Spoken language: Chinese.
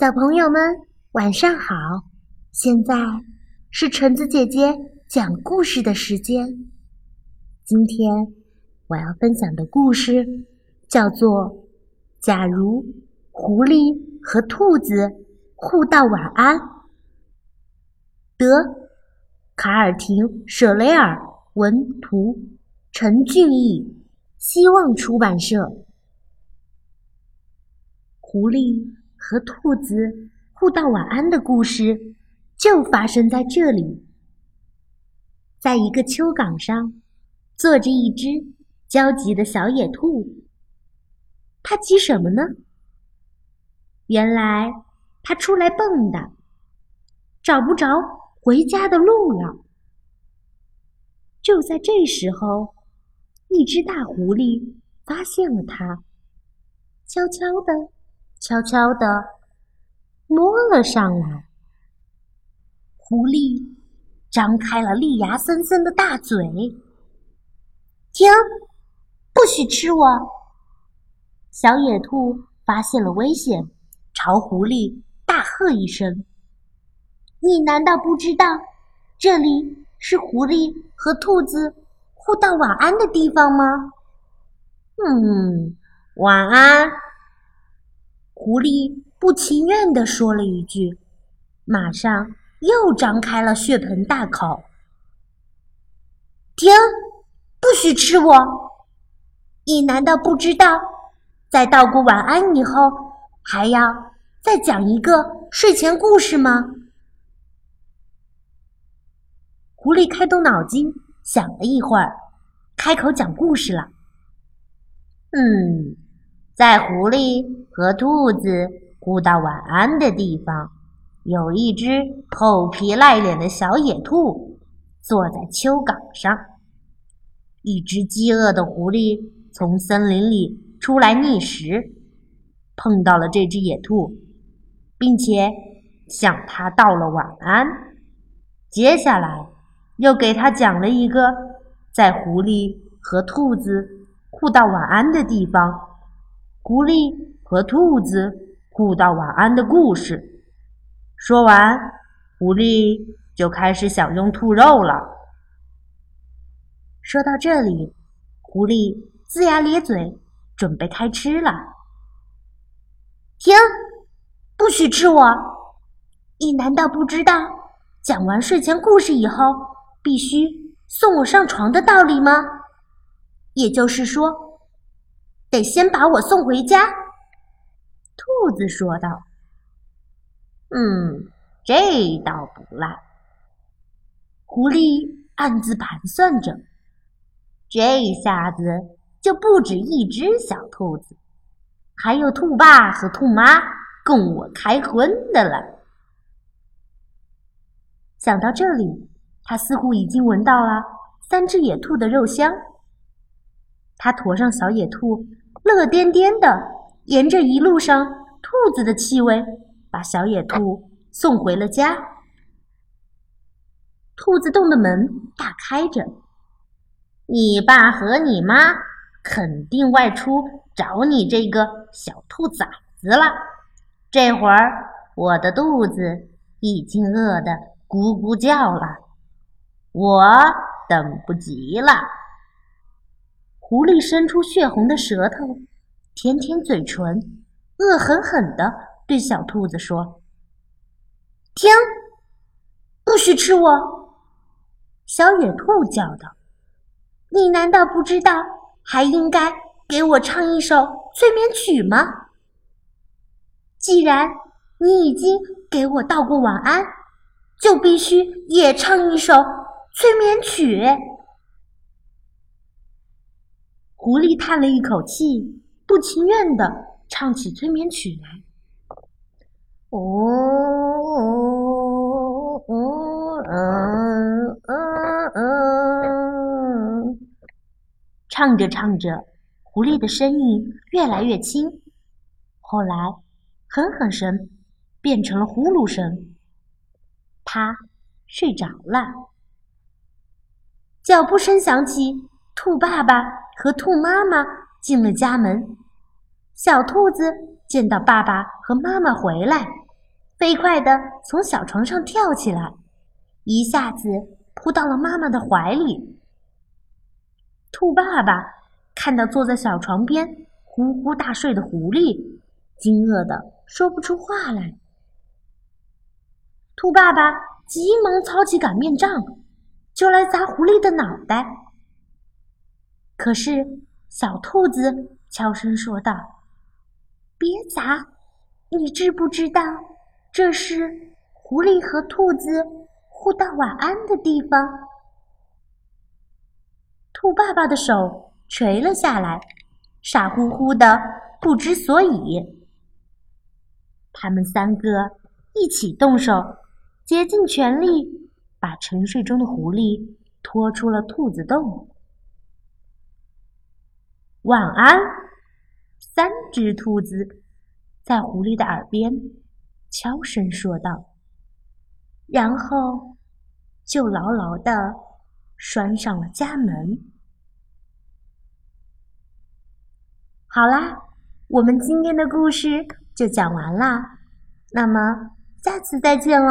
小朋友们，晚上好！现在是橙子姐姐讲故事的时间。今天我要分享的故事叫做《假如狐狸和兔子互道晚安》。德·卡尔廷·舍雷尔文图，陈俊义，希望出版社。狐狸。和兔子互道晚安的故事，就发生在这里。在一个丘岗上，坐着一只焦急的小野兔。它急什么呢？原来它出来蹦跶，找不着回家的路了。就在这时候，一只大狐狸发现了它，悄悄的。悄悄地摸了上来，狐狸张开了利牙森森的大嘴。停！不许吃我！小野兔发现了危险，朝狐狸大喝一声：“你难道不知道这里是狐狸和兔子互道晚安的地方吗？”“嗯，晚安。”狐狸不情愿地说了一句，马上又张开了血盆大口。停！不许吃我！你难道不知道，在道过晚安以后，还要再讲一个睡前故事吗？狐狸开动脑筋想了一会儿，开口讲故事了。嗯。在狐狸和兔子互道晚安的地方，有一只厚皮赖脸的小野兔坐在丘岗上。一只饥饿的狐狸从森林里出来觅食，碰到了这只野兔，并且向它道了晚安。接下来又给它讲了一个在狐狸和兔子互道晚安的地方。狐狸和兔子互道晚安的故事。说完，狐狸就开始享用兔肉了。说到这里，狐狸龇牙咧嘴，准备开吃了。停！不许吃我！你难道不知道，讲完睡前故事以后，必须送我上床的道理吗？也就是说。得先把我送回家，兔子说道。“嗯，这倒不赖。”狐狸暗自盘算着，“这下子就不止一只小兔子，还有兔爸和兔妈供我开荤的了。”想到这里，他似乎已经闻到了三只野兔的肉香。他驮上小野兔。乐颠颠的，沿着一路上兔子的气味，把小野兔送回了家。兔子洞的门大开着，你爸和你妈肯定外出找你这个小兔崽子了。这会儿我的肚子已经饿得咕咕叫了，我等不及了。狐狸伸出血红的舌头，舔舔嘴唇，恶狠狠地对小兔子说：“停！不许吃我！”小野兔叫道：“你难道不知道还应该给我唱一首催眠曲吗？既然你已经给我道过晚安，就必须也唱一首催眠曲。”狐狸叹了一口气，不情愿地唱起催眠曲来。呜呜呜嗯嗯嗯，唱着唱着，狐狸的声音越来越轻，后来哼哼声变成了呼噜声。它睡着了。脚步声响起，兔爸爸。和兔妈妈进了家门，小兔子见到爸爸和妈妈回来，飞快地从小床上跳起来，一下子扑到了妈妈的怀里。兔爸爸看到坐在小床边呼呼大睡的狐狸，惊愕的说不出话来。兔爸爸急忙操起擀面杖，就来砸狐狸的脑袋。可是小兔子悄声说道：“别砸，你知不知道？”这是狐狸和兔子互道晚安的地方。兔爸爸的手垂了下来，傻乎乎的不知所以。他们三个一起动手，竭尽全力把沉睡中的狐狸拖出了兔子洞。晚安，三只兔子在狐狸的耳边。悄声说道，然后就牢牢的拴上了家门。好啦，我们今天的故事就讲完啦，那么下次再见喽。